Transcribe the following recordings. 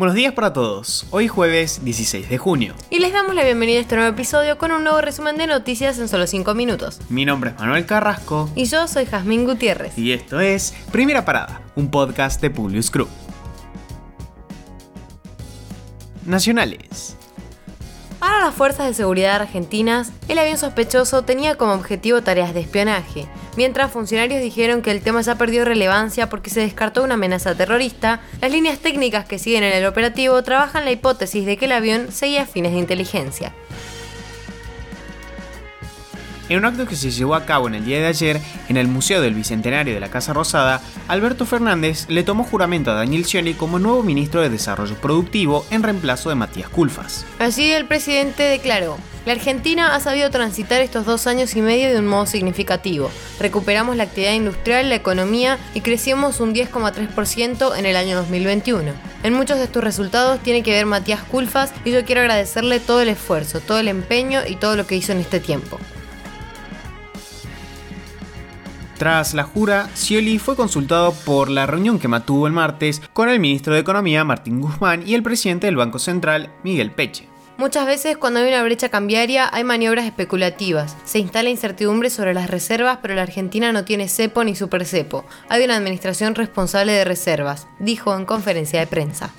Buenos días para todos, hoy jueves 16 de junio. Y les damos la bienvenida a este nuevo episodio con un nuevo resumen de noticias en solo 5 minutos. Mi nombre es Manuel Carrasco. Y yo soy Jazmín Gutiérrez. Y esto es Primera Parada, un podcast de Publius Crew. Nacionales. Para las fuerzas de seguridad argentinas, el avión sospechoso tenía como objetivo tareas de espionaje, mientras funcionarios dijeron que el tema ya perdió relevancia porque se descartó una amenaza terrorista, las líneas técnicas que siguen en el operativo trabajan la hipótesis de que el avión seguía fines de inteligencia. En un acto que se llevó a cabo en el día de ayer en el Museo del Bicentenario de la Casa Rosada, Alberto Fernández le tomó juramento a Daniel Scioli como nuevo ministro de Desarrollo Productivo en reemplazo de Matías Culfas. Así el presidente declaró, la Argentina ha sabido transitar estos dos años y medio de un modo significativo. Recuperamos la actividad industrial, la economía y crecimos un 10,3% en el año 2021. En muchos de estos resultados tiene que ver Matías Culfas y yo quiero agradecerle todo el esfuerzo, todo el empeño y todo lo que hizo en este tiempo. Tras la jura, Scioli fue consultado por la reunión que mantuvo el martes con el ministro de Economía Martín Guzmán y el presidente del Banco Central Miguel Peche. Muchas veces cuando hay una brecha cambiaria hay maniobras especulativas. Se instala incertidumbre sobre las reservas, pero la Argentina no tiene cepo ni supercepo. Hay una administración responsable de reservas, dijo en conferencia de prensa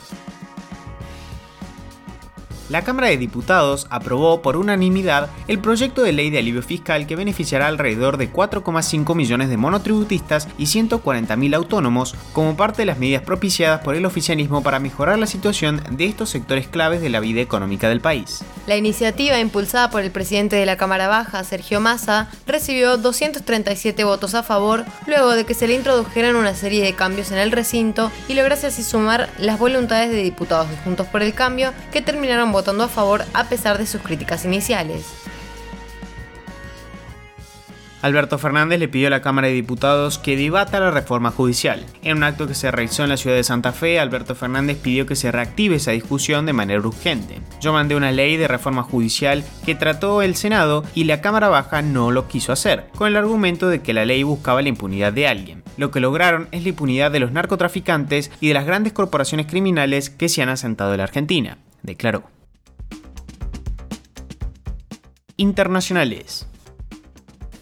la Cámara de Diputados aprobó por unanimidad el proyecto de ley de alivio fiscal que beneficiará alrededor de 4,5 millones de monotributistas y 140.000 autónomos como parte de las medidas propiciadas por el oficialismo para mejorar la situación de estos sectores claves de la vida económica del país. La iniciativa, impulsada por el presidente de la Cámara Baja, Sergio Massa, recibió 237 votos a favor luego de que se le introdujeran una serie de cambios en el recinto y lograse así sumar las voluntades de diputados de Juntos por el Cambio que terminaron votando votando a favor a pesar de sus críticas iniciales. Alberto Fernández le pidió a la Cámara de Diputados que debata la reforma judicial. En un acto que se realizó en la ciudad de Santa Fe, Alberto Fernández pidió que se reactive esa discusión de manera urgente. Yo mandé una ley de reforma judicial que trató el Senado y la Cámara Baja no lo quiso hacer, con el argumento de que la ley buscaba la impunidad de alguien. Lo que lograron es la impunidad de los narcotraficantes y de las grandes corporaciones criminales que se han asentado en la Argentina, declaró internacionales.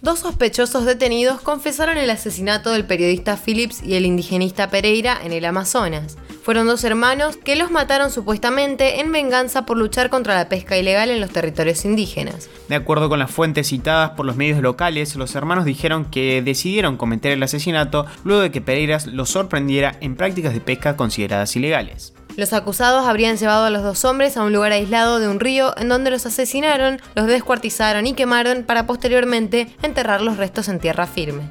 Dos sospechosos detenidos confesaron el asesinato del periodista Phillips y el indigenista Pereira en el Amazonas. Fueron dos hermanos que los mataron supuestamente en venganza por luchar contra la pesca ilegal en los territorios indígenas. De acuerdo con las fuentes citadas por los medios locales, los hermanos dijeron que decidieron cometer el asesinato luego de que Pereira los sorprendiera en prácticas de pesca consideradas ilegales. Los acusados habrían llevado a los dos hombres a un lugar aislado de un río en donde los asesinaron, los descuartizaron y quemaron para posteriormente enterrar los restos en tierra firme.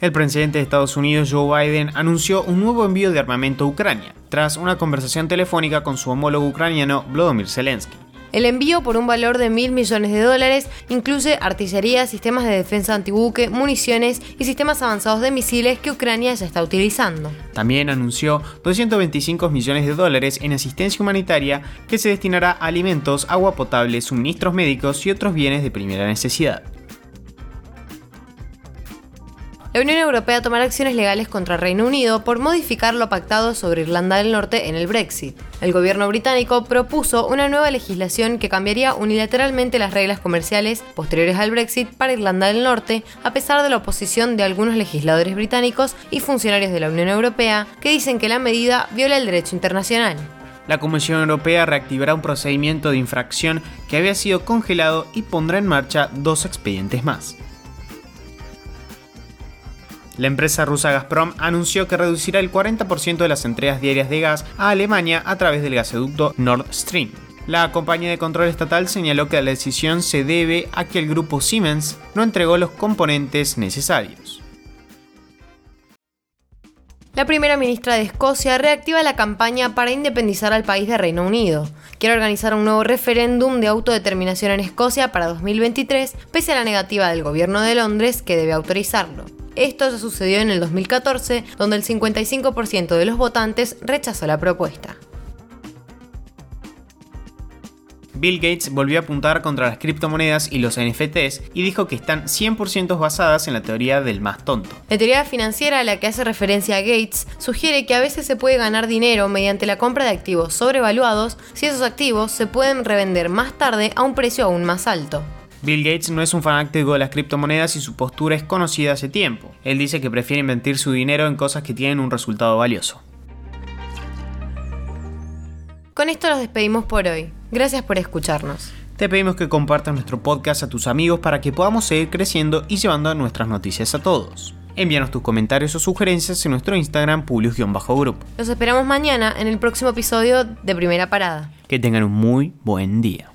El presidente de Estados Unidos, Joe Biden, anunció un nuevo envío de armamento a Ucrania, tras una conversación telefónica con su homólogo ucraniano, Vladimir Zelensky. El envío por un valor de mil millones de dólares incluye artillería, sistemas de defensa antibuque, municiones y sistemas avanzados de misiles que Ucrania ya está utilizando. También anunció 225 millones de dólares en asistencia humanitaria que se destinará a alimentos, agua potable, suministros médicos y otros bienes de primera necesidad. La Unión Europea tomará acciones legales contra Reino Unido por modificar lo pactado sobre Irlanda del Norte en el Brexit. El gobierno británico propuso una nueva legislación que cambiaría unilateralmente las reglas comerciales posteriores al Brexit para Irlanda del Norte, a pesar de la oposición de algunos legisladores británicos y funcionarios de la Unión Europea que dicen que la medida viola el derecho internacional. La Comisión Europea reactivará un procedimiento de infracción que había sido congelado y pondrá en marcha dos expedientes más. La empresa rusa Gazprom anunció que reducirá el 40% de las entregas diarias de gas a Alemania a través del gasoducto Nord Stream. La compañía de control estatal señaló que la decisión se debe a que el grupo Siemens no entregó los componentes necesarios. La primera ministra de Escocia reactiva la campaña para independizar al país de Reino Unido. Quiere organizar un nuevo referéndum de autodeterminación en Escocia para 2023, pese a la negativa del gobierno de Londres que debe autorizarlo. Esto ya sucedió en el 2014, donde el 55% de los votantes rechazó la propuesta. Bill Gates volvió a apuntar contra las criptomonedas y los NFTs y dijo que están 100% basadas en la teoría del más tonto. La teoría financiera a la que hace referencia a Gates sugiere que a veces se puede ganar dinero mediante la compra de activos sobrevaluados si esos activos se pueden revender más tarde a un precio aún más alto. Bill Gates no es un fanático de las criptomonedas y su postura es conocida hace tiempo. Él dice que prefiere invertir su dinero en cosas que tienen un resultado valioso. Con esto nos despedimos por hoy. Gracias por escucharnos. Te pedimos que compartas nuestro podcast a tus amigos para que podamos seguir creciendo y llevando nuestras noticias a todos. Envíanos tus comentarios o sugerencias en nuestro Instagram publius-group. Los esperamos mañana en el próximo episodio de Primera Parada. Que tengan un muy buen día.